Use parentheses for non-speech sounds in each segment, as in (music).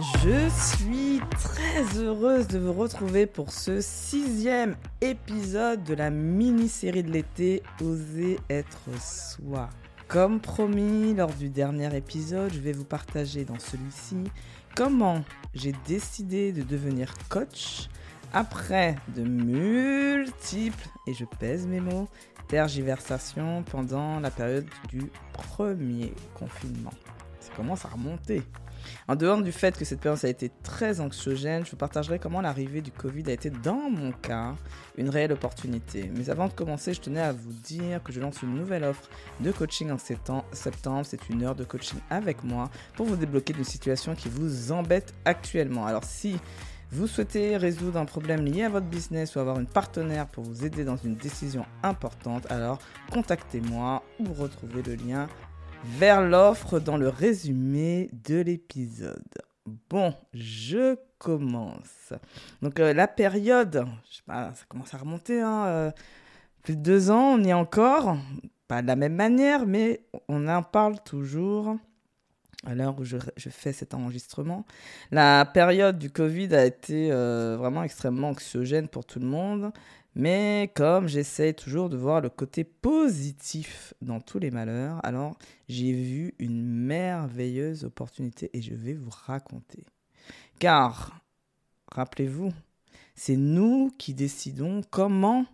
Je suis très heureuse de vous retrouver pour ce sixième épisode de la mini-série de l'été Oser être soi. Comme promis lors du dernier épisode, je vais vous partager dans celui-ci comment j'ai décidé de devenir coach après de multiples, et je pèse mes mots, tergiversations pendant la période du premier confinement. Ça commence à remonter. En dehors du fait que cette période a été très anxiogène, je vous partagerai comment l'arrivée du Covid a été, dans mon cas, une réelle opportunité. Mais avant de commencer, je tenais à vous dire que je lance une nouvelle offre de coaching en septembre. C'est une heure de coaching avec moi pour vous débloquer d'une situation qui vous embête actuellement. Alors si vous souhaitez résoudre un problème lié à votre business ou avoir une partenaire pour vous aider dans une décision importante, alors contactez-moi ou retrouvez le lien vers l'offre dans le résumé de l'épisode. Bon, je commence. Donc euh, la période, je sais pas, ça commence à remonter, hein, euh, plus de deux ans, on y est encore, pas de la même manière, mais on en parle toujours à l'heure où je, fais cet enregistrement. La période du Covid a été euh, vraiment extrêmement anxiogène pour tout le monde. Mais comme j'essaie toujours de voir le côté positif dans tous les malheurs, alors j'ai vu une merveilleuse opportunité et je vais vous raconter. Car, rappelez-vous, c'est nous qui décidons comment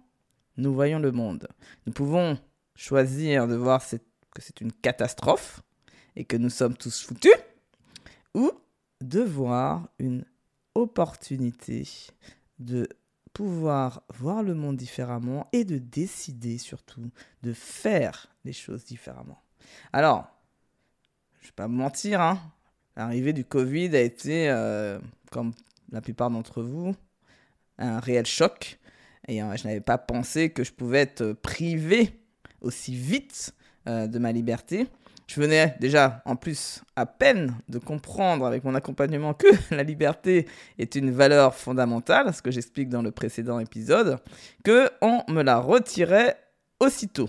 nous voyons le monde. Nous pouvons choisir de voir que c'est une catastrophe et que nous sommes tous foutus, ou de voir une opportunité de pouvoir voir le monde différemment et de décider surtout de faire les choses différemment. Alors, je vais pas me mentir, hein, l'arrivée du Covid a été, euh, comme la plupart d'entre vous, un réel choc. Et euh, je n'avais pas pensé que je pouvais être privé aussi vite euh, de ma liberté. Je venais déjà, en plus, à peine de comprendre avec mon accompagnement que (laughs) la liberté est une valeur fondamentale, ce que j'explique dans le précédent épisode, que on me la retirait aussitôt.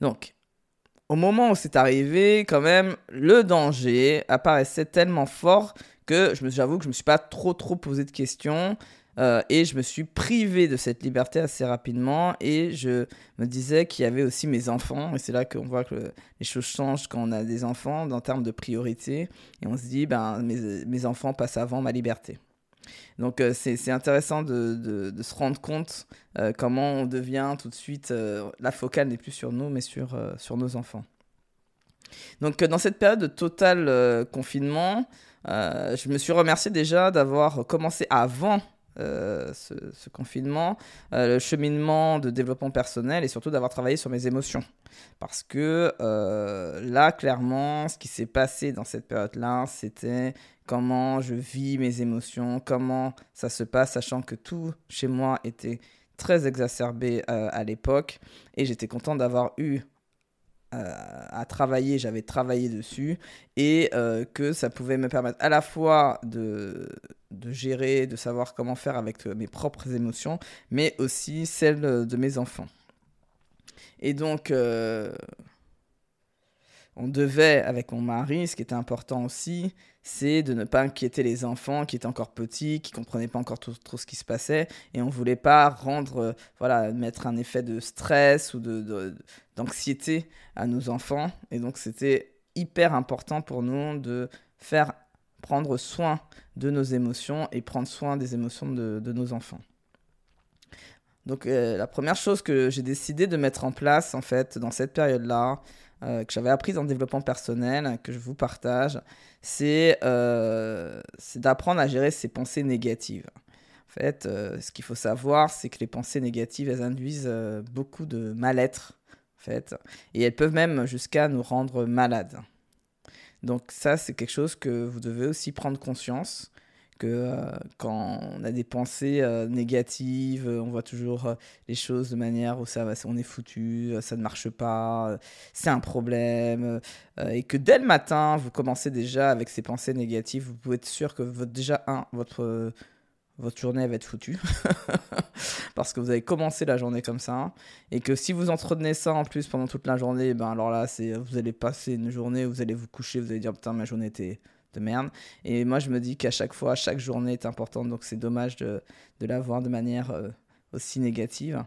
Donc, au moment où c'est arrivé, quand même, le danger apparaissait tellement fort que j'avoue que je me suis pas trop trop posé de questions. Euh, et je me suis privé de cette liberté assez rapidement et je me disais qu'il y avait aussi mes enfants. Et c'est là qu'on voit que les choses changent quand on a des enfants en termes de priorité. Et on se dit, ben, mes, mes enfants passent avant ma liberté. Donc euh, c'est intéressant de, de, se rendre compte euh, comment on devient tout de suite, la focale n'est plus sur nous, mais sur, sur nos enfants. Donc dans cette période de total confinement, je me suis remercié déjà d'avoir commencé avant euh, ce, confinement, euh, le cheminement de développement personnel et surtout d'avoir travaillé sur mes émotions. Parce que euh, là, clairement, ce qui s'est passé dans cette période-là, c'était comment je vis mes émotions, comment ça se passe, sachant que tout chez moi était très exacerbé à l'époque. Et j'étais content d'avoir eu à travailler, j'avais travaillé dessus, et que ça pouvait me permettre à la fois de, de gérer, de savoir comment faire avec euh, mes propres émotions, mais aussi celles euh, de mes enfants. Et donc, euh, on devait, avec mon mari, ce qui était important aussi, c'est de ne pas inquiéter les enfants qui étaient encore petits, qui comprenaient pas encore trop, ce qui se passait, et on voulait pas rendre, voilà, mettre un effet de stress ou de d'anxiété à nos enfants. Et donc, c'était hyper important pour nous de faire prendre soin de nos émotions et prendre soin des émotions de, nos enfants. Donc euh, la première chose que j'ai décidé de mettre en place en fait dans cette période-là, euh, que j'avais apprise en développement personnel, que je vous partage, c'est euh, d'apprendre à gérer ses pensées négatives. En fait, ce qu'il faut savoir, c'est que les pensées négatives, elles induisent beaucoup de mal-être, et elles peuvent même jusqu'à nous rendre malades. Donc ça, c'est quelque chose que vous devez aussi prendre conscience que euh, quand on a des pensées euh, négatives, on voit toujours euh, les choses de manière où ça, on est foutu, ça ne marche pas, c'est un problème, et que dès le matin, vous commencez déjà avec ces pensées négatives, vous pouvez être sûr que déjà, un, votre votre journée va être foutue. (laughs) Parce que vous avez commencé la journée comme ça. Et que si vous entretenez ça en plus pendant toute la journée, ben alors là, c'est, vous allez passer une journée, vous allez vous coucher, vous allez dire putain, ma journée était, de merde. Et moi, je me dis qu'à chaque fois, chaque journée est importante, donc c'est dommage de, de la voir de manière euh, aussi négative.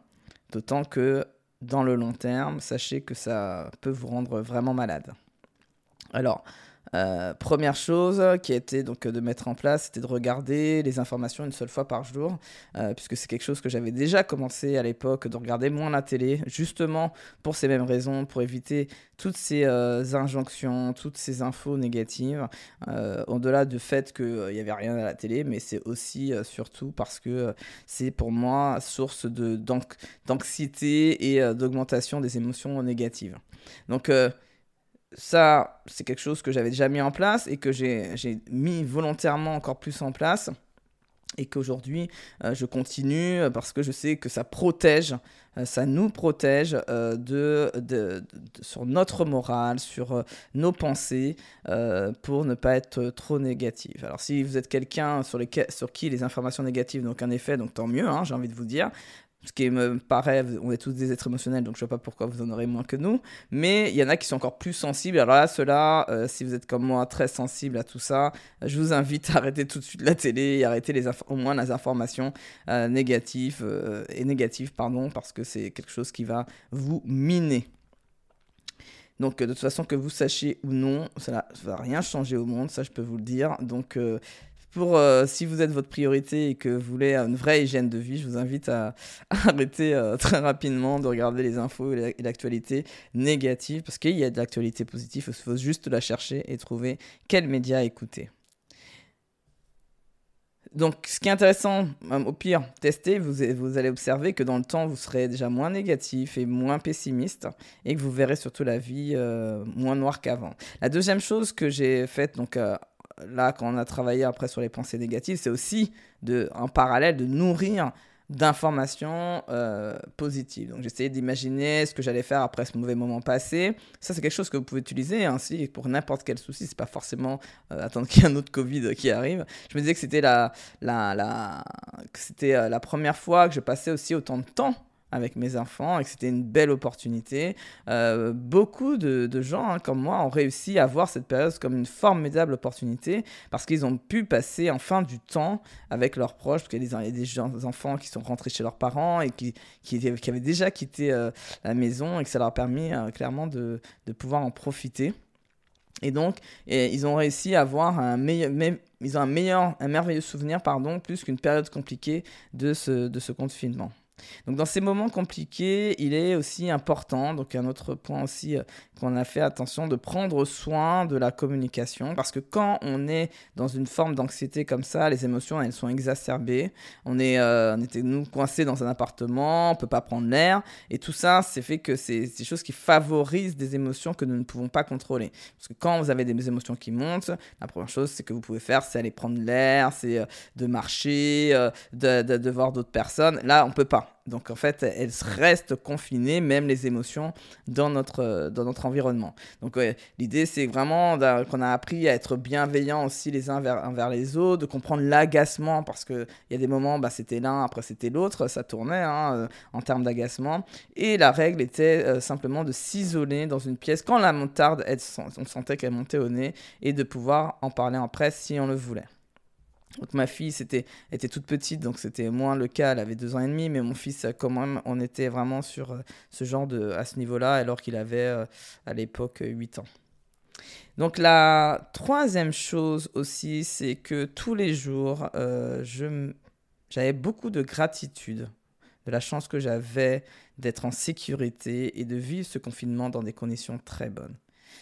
D'autant que dans le long terme, sachez que ça peut vous rendre vraiment malade. Alors, euh, première chose qui été donc de mettre en place, c'était de regarder les informations une seule fois par jour, euh, puisque c'est quelque chose que j'avais déjà commencé à l'époque, de regarder moins la télé, justement pour ces mêmes raisons, pour éviter toutes ces euh, injonctions, toutes ces infos négatives, au-delà du fait qu'il n'y avait rien à la télé, mais c'est aussi surtout parce que c'est pour moi source d'anxiété et d'augmentation des émotions négatives. Donc ça, c'est quelque chose que j'avais déjà mis en place et que j'ai mis volontairement encore plus en place. Et qu'aujourd'hui, euh, je continue parce que je sais que ça protège, euh, ça nous protège euh, sur notre morale, sur nos pensées, pour ne pas être trop négatif. Alors, si vous êtes quelqu'un sur, sur qui les informations négatives n'ont qu'un effet, donc tant mieux, hein, j'ai envie de vous dire ce qui me paraît, on est tous des êtres émotionnels, donc je vois pas pourquoi vous en aurez moins que nous. Mais il y en a qui sont encore plus sensibles. Alors là, ceux-là, euh, si vous êtes comme moi très sensible à tout ça, je vous invite à arrêter tout de suite la télé et arrêter les au moins les informations euh, négatives euh, et négatives, pardon, parce que c'est quelque chose qui va vous miner. Donc de toute façon, que vous sachiez ou non, ça ne va rien changer au monde, ça je peux vous le dire. Donc pour euh, si vous êtes votre priorité et que vous voulez une vraie hygiène de vie, je vous invite à, (laughs) arrêter euh, très rapidement de regarder les infos et l'actualité négative parce qu'il y a de l'actualité positive, il faut juste la chercher et trouver quel média écouter. Donc, ce qui est intéressant, au pire, testez, vous, allez observer que dans le temps, vous serez déjà moins négatif et moins pessimiste et que vous verrez surtout la vie euh, moins noire qu'avant. La deuxième chose que j'ai faite, donc là, quand on a travaillé après sur les pensées négatives, c'est aussi de, en parallèle de nourrir d'informations euh, positives. Donc j'essayais d'imaginer ce que j'allais faire après ce mauvais moment passé. Ça c'est quelque chose que vous pouvez utiliser ainsi pour n'importe quel souci. C'est pas forcément euh, attendre qu'il y ait un autre Covid qui arrive. Je me disais que c'était la, la, la, euh, la première fois que je passais aussi autant de temps avec mes enfants et que c'était une belle opportunité. Euh, beaucoup de, gens hein, comme moi ont réussi à voir cette période comme une formidable opportunité parce qu'ils ont pu passer enfin du temps avec leurs proches, parce qu'il y a des, enfants qui sont rentrés chez leurs parents et qui, avaient déjà quitté euh, la maison et que ça leur a permis euh, clairement de, pouvoir en profiter. Et donc, ils ont réussi à avoir un meilleur, ils ont un meilleur, un merveilleux souvenir, pardon, plus qu'une période compliquée de ce confinement. Donc dans ces moments compliqués, il est aussi important, donc un autre point aussi euh, qu'on a fait attention, de prendre soin de la communication, parce que quand on est dans une forme d'anxiété comme ça, les émotions, elles sont exacerbées. On, est, euh, on était, nous, coincés dans un appartement, on peut pas prendre l'air, et tout ça, c'est fait que c'est des choses qui favorisent des émotions que nous ne pouvons pas contrôler. Parce que quand vous avez des émotions qui montent, la première chose, c'est que vous pouvez faire, c'est aller prendre l'air, c'est euh, de marcher, de, de, de voir d'autres personnes. Là, on peut pas. Donc en fait, elles restent confinées, même les émotions, dans notre, notre environnement. Donc l'idée, c'est vraiment qu'on a appris à être bienveillants aussi les uns envers, les autres, de comprendre l'agacement, parce qu'il y a des moments, bah, c'était l'un, après c'était l'autre, ça tournait hein, euh, en termes d'agacement. Et la règle était euh, simplement de s'isoler dans une pièce quand la montarde, on sentait qu'elle montait au nez, et de pouvoir en parler en presse si on le voulait. Donc ma fille c'était, était toute petite, donc c'était moins le cas, elle avait deux ans et demi, mais mon fils quand même, on était vraiment sur euh, ce genre de, à ce niveau-là, alors qu'il avait euh, à l'époque 8 ans. Donc la troisième chose aussi, c'est que tous les jours, euh, j'avais beaucoup de gratitude de la chance que j'avais d'être en sécurité et de vivre ce confinement dans des conditions très bonnes.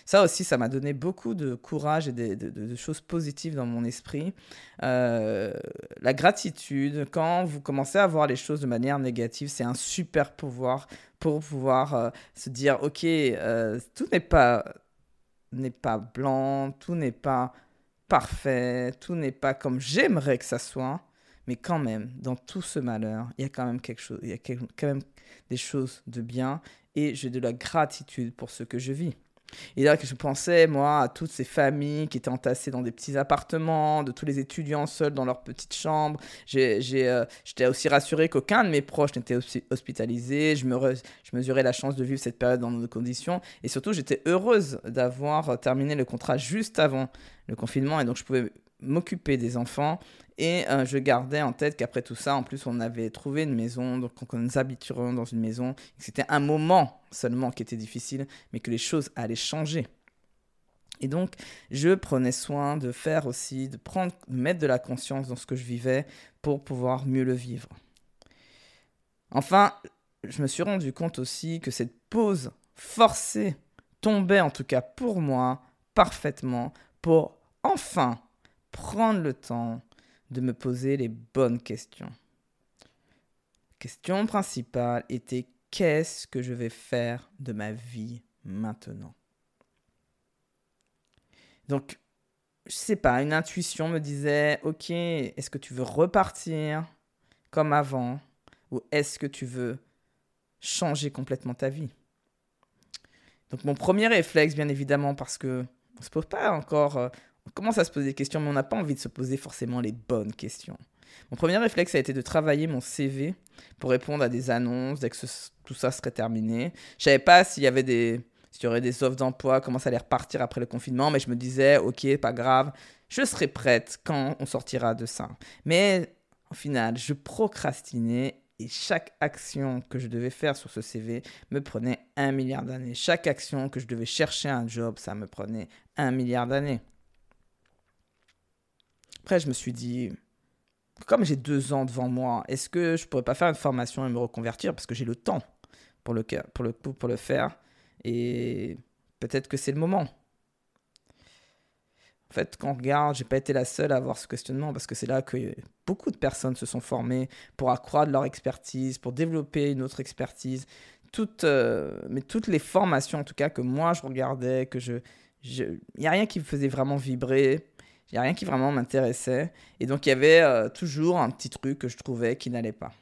Ça aussi, ça m'a donné beaucoup de courage et de, choses positives dans mon esprit. Euh, la gratitude, quand vous commencez à voir les choses de manière négative, c'est un super pouvoir pour pouvoir euh, se dire, ok, euh, tout n'est pas, n'est pas blanc, tout n'est pas parfait, tout n'est pas comme j'aimerais que ça soit. Mais quand même, dans tout ce malheur, il y a quand même quelque chose, il y a quand même des choses de bien et j'ai de la gratitude pour ce que je vis. Et là, je pensais, moi, à toutes ces familles qui étaient entassées dans des petits appartements, de tous les étudiants seuls dans leur petite chambre. Euh, j'étais aussi rassuré qu'aucun de mes proches n'était hospitalisé. Je, me je mesurais la chance de vivre cette période dans nos conditions. Et surtout, j'étais heureuse d'avoir terminé le contrat juste avant le confinement. Et donc, je pouvais m'occuper des enfants. Et euh, je gardais en tête qu'après tout ça, en plus, on avait trouvé une maison, donc on nous habituerions dans une maison. C'était un moment seulement qui était difficile, mais que les choses allaient changer. Et donc, je prenais soin de faire aussi, de prendre, de mettre de la conscience dans ce que je vivais pour pouvoir mieux le vivre. Enfin, je me suis rendu compte aussi que cette pause forcée tombait, en tout cas pour moi, parfaitement pour enfin prendre le temps de me poser les bonnes questions. Question principale était qu'est-ce que je vais faire de ma vie maintenant? Donc, je sais pas, une intuition me disait OK, est-ce que tu veux repartir comme avant ou est-ce que tu veux changer complètement ta vie? Donc mon premier réflexe bien évidemment parce que on se pose pas encore euh, on commence à se poser des questions, mais on n'a pas envie de se poser forcément les bonnes questions. Mon premier réflexe a été de travailler mon CV pour répondre à des annonces dès que tout ça serait terminé. Je savais pas s'il y avait des, s'il y aurait des offres d'emploi, comment ça allait repartir après le confinement, mais je me disais, ok, pas grave, je serai prête quand on sortira de ça. Mais au final, je procrastinais et chaque action que je devais faire sur ce CV me prenait un milliard d'années. Chaque action que je devais chercher un job, ça me prenait un milliard d'années. Après, je me suis dit, comme j'ai deux ans devant moi, est-ce que je pourrais pas faire une formation et me reconvertir parce que j'ai le temps pour le, pour le pour le faire et peut-être que c'est le moment. En fait, quand on regarde, j'ai pas été la seule à avoir ce questionnement parce que c'est là que beaucoup de personnes se sont formées pour accroître leur expertise, pour développer une autre expertise. Toutes, euh, mais toutes les formations, en tout cas, que moi je regardais, que je. Il n'y a rien qui me faisait vraiment vibrer. Il n'y a rien qui vraiment m'intéressait. Et donc, il y avait euh, toujours un petit truc que je trouvais qui n'allait pas.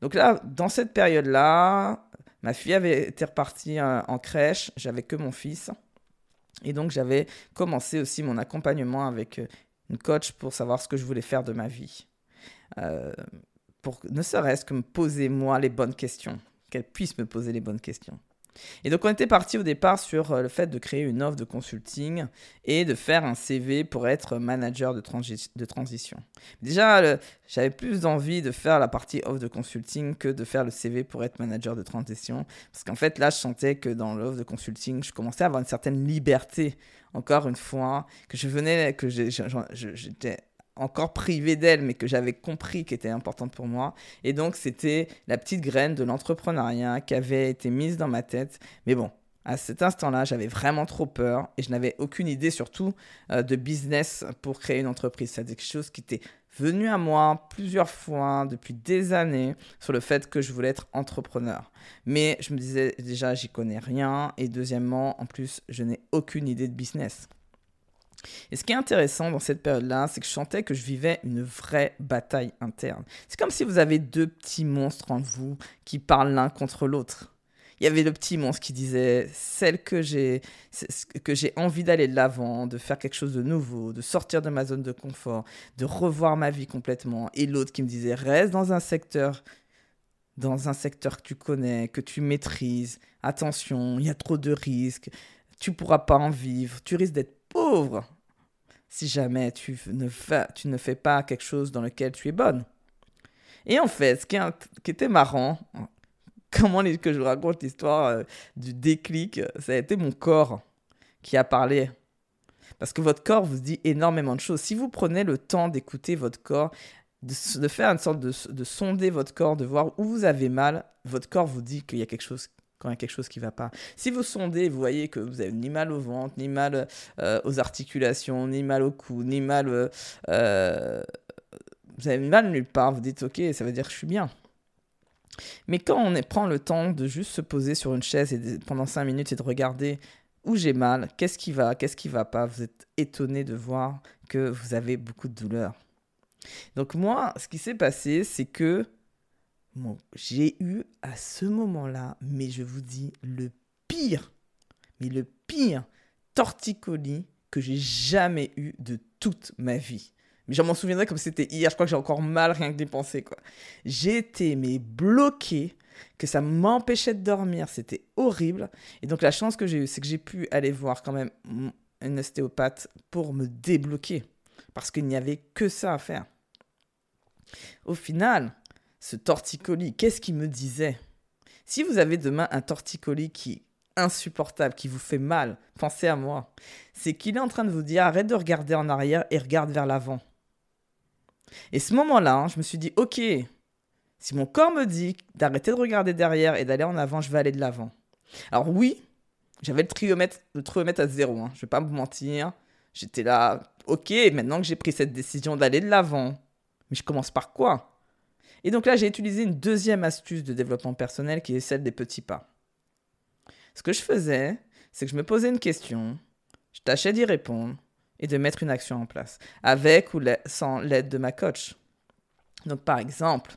Donc là, dans cette période-là, ma fille avait été repartie euh, en crèche. J'avais que mon fils. Et donc, j'avais commencé aussi mon accompagnement avec euh, une coach pour savoir ce que je voulais faire de ma vie. pour ne serait-ce que me poser moi les bonnes questions. Qu'elle puisse me poser les bonnes questions. Et donc on était parti au départ sur euh, le fait de créer une offre de consulting et de faire un CV pour être manager de, transition. Déjà, j'avais plus envie de faire la partie offre de consulting que de faire le CV pour être manager de transition. Parce qu'en fait, là, je sentais que dans l'offre de consulting, je commençais à avoir une certaine liberté, encore une fois, que je venais, que j'étais encore privé d'elle, mais que j'avais compris qu'elle était importante pour moi. Et donc, c'était la petite graine de l'entrepreneuriat qui avait été mise dans ma tête. Mais bon, à cet instant-là, j'avais vraiment trop peur et je n'avais aucune idée surtout euh, de business pour créer une entreprise. C'est quelque chose qui était venu à moi plusieurs fois depuis des années sur le fait que je voulais être entrepreneur. Mais je me disais déjà, j'y connais rien et deuxièmement, en plus, je n'ai aucune idée de business. Et ce qui est intéressant dans cette période-là, c'est que je sentais que je vivais une vraie bataille interne. C'est comme si vous avez deux petits monstres en vous qui parlent l'un contre l'autre. Il y avait le petit monstre qui disait celle que j'ai que j'ai envie d'aller de l'avant, de faire quelque chose de nouveau, de sortir de ma zone de confort, de revoir ma vie complètement et l'autre qui me disait reste dans un secteur dans un secteur que tu connais, que tu maîtrises. Attention, il y a trop de risques. Tu pourras pas en vivre, tu risques d'être pauvre si jamais tu ne, fais, pas quelque chose dans lequel tu es bonne. Et en fait, ce qui, était marrant, (laughs) comment que je raconte l'histoire euh, du déclic, ça a été mon corps qui a parlé. Parce que votre corps vous dit énormément de choses. Si vous prenez le temps d'écouter votre corps, de, faire une sorte de, de, sonder votre corps, de voir où vous avez mal, votre corps vous dit qu'il y a quelque chose quelque chose qui va pas. Si vous sondez, vous voyez que vous avez ni mal au ventre, ni mal euh, aux articulations, ni mal au cou, ni mal... Euh, euh, vous avez mal nulle part, vous dites ok, ça veut dire que je suis bien. Mais quand on prend le temps de juste se poser sur une chaise et pendant 5 minutes et de regarder où j'ai mal, qu'est-ce qui va, qu'est-ce qui va pas, vous êtes étonné de voir que vous avez beaucoup de douleur. Donc moi, ce qui s'est passé, c'est que j'ai eu à ce moment-là, mais je vous dis, le pire, mais le pire torticolis que j'ai jamais eu de toute ma vie. Mais je m'en souviendrai comme c'était hier. Je crois que j'ai encore mal rien que quoi. J'étais, mais bloqué, que ça m'empêchait de dormir. C'était horrible. Et donc, la chance que j'ai eue, c'est que j'ai pu aller voir quand même un ostéopathe pour me débloquer. Parce qu'il n'y avait que ça à faire. Au final, ce torticolis, qu'est-ce qu'il me disait? Si vous avez demain un torticolis qui insupportable, qui vous fait mal, pensez à moi. C'est qu'il est en train de vous dire arrête de regarder en arrière et regarde vers l'avant. Et ce moment-là, hein, je me suis dit ok, si mon corps me dit d'arrêter de regarder derrière et d'aller en avant, je vais aller de l'avant. Alors oui, j'avais le triomètre, le à zéro, hein, je vais pas vous mentir. J'étais là, ok, maintenant que j'ai pris cette décision d'aller de l'avant, mais je commence par quoi? Et donc là, j'ai utilisé une deuxième astuce de développement personnel qui est celle des petits pas. Ce que je faisais, c'est que je me posais une question, je tâchais d'y répondre et de mettre une action en place, avec ou sans l'aide de ma coach. Donc par exemple,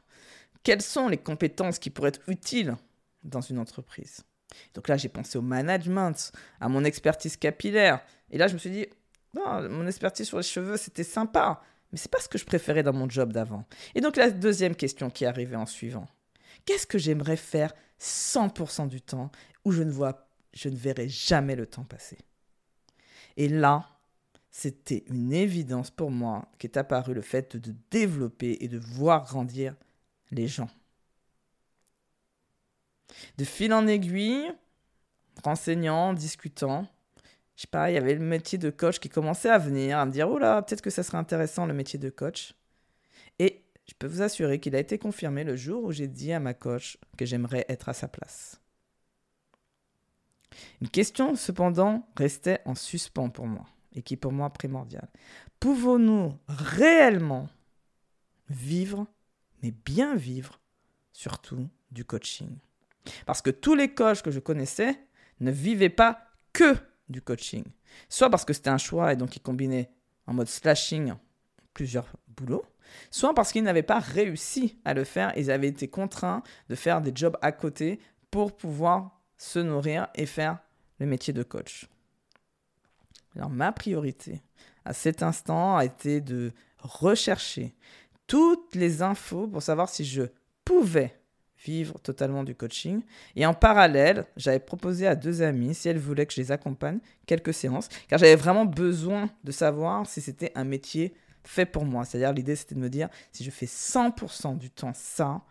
quelles sont les compétences qui pourraient être utiles dans une entreprise? Donc là, j'ai pensé au management, à mon expertise capillaire. Et là, je me suis dit, mon expertise sur les cheveux, c'était sympa, mais c'est pas ce que je préférais dans mon job d'avant. Et donc la deuxième question qui arrivée en suivant, qu'est-ce que j'aimerais faire 100% du temps où je ne vois, je ne verrai jamais le temps passer? Et là, c'était une évidence pour moi qu'est apparu le fait de développer et de voir grandir les gens. De fil en aiguille, renseignant, discutant, je sais pas, il y avait le métier de coach qui commençait à venir, à me dire, oh là, peut-être que ça serait intéressant le métier de coach. Et je peux vous assurer qu'il a été confirmé le jour où j'ai dit à ma coach que j'aimerais être à sa place. Une question cependant restait en suspens pour moi et qui pour moi primordiale. Pouvons-nous réellement vivre, mais bien vivre, surtout du coaching? Parce que tous les coachs que je connaissais ne vivaient pas que du coaching. Soit parce que c'était un choix et donc ils combinaient en mode slashing plusieurs boulots, soit parce qu'ils n'avaient pas réussi à le faire, ils avaient été contraints de faire des jobs à côté pour pouvoir se nourrir et faire le métier de coach. Alors ma priorité à cet instant a été de rechercher toutes les infos pour savoir si je pouvais vivre totalement du coaching. Et en parallèle, j'avais proposé à deux amis, si elles voulaient que je les accompagne, quelques séances, car j'avais vraiment besoin de savoir si c'était un métier fait pour moi. C'est-à-dire, l'idée, c'était de me dire, si je fais 100% du temps ça,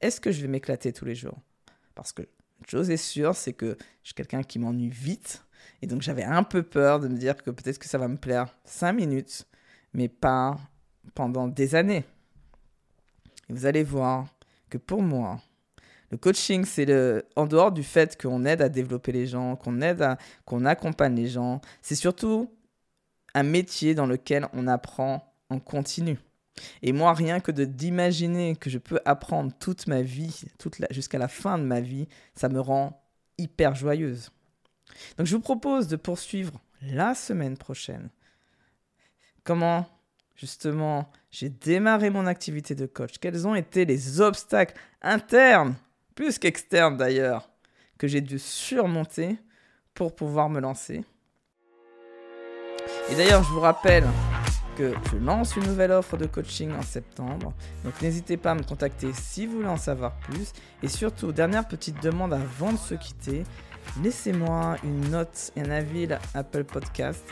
est-ce que je vais m'éclater tous les jours? Parce que une chose est sûre, c'est que je suis quelqu'un qui m'ennuie vite. Et donc, j'avais un peu peur de me dire que peut-être que ça va me plaire 5 minutes, mais pas pendant des années. Et vous allez voir que pour moi, le coaching, c'est le, en dehors du fait qu'on aide à développer les gens, qu'on aide à, qu'on accompagne les gens, c'est surtout un métier dans lequel on apprend en continu. Et moi, rien que de d'imaginer que je peux apprendre toute ma vie, toute jusqu'à la fin de ma vie, ça me rend hyper joyeuse. Donc, je vous propose de poursuivre la semaine prochaine. Comment, justement, j'ai démarré mon activité de coach Quels ont été les obstacles internes, plus qu'externes d'ailleurs, que j'ai dû surmonter pour pouvoir me lancer Et d'ailleurs, je vous rappelle que je lance une nouvelle offre de coaching en septembre. Donc n'hésitez pas à me contacter si vous voulez en savoir plus. Et surtout, dernière petite demande avant de se quitter, laissez-moi une note et un avis Apple Podcast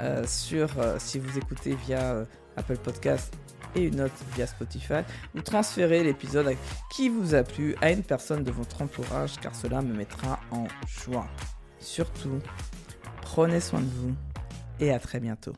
euh, sur euh, si vous écoutez via euh, Apple Podcast et une note via Spotify ou transférez l'épisode qui vous a plu à une personne de votre entourage car cela me mettra en joie. Surtout, prenez soin de vous et à très bientôt.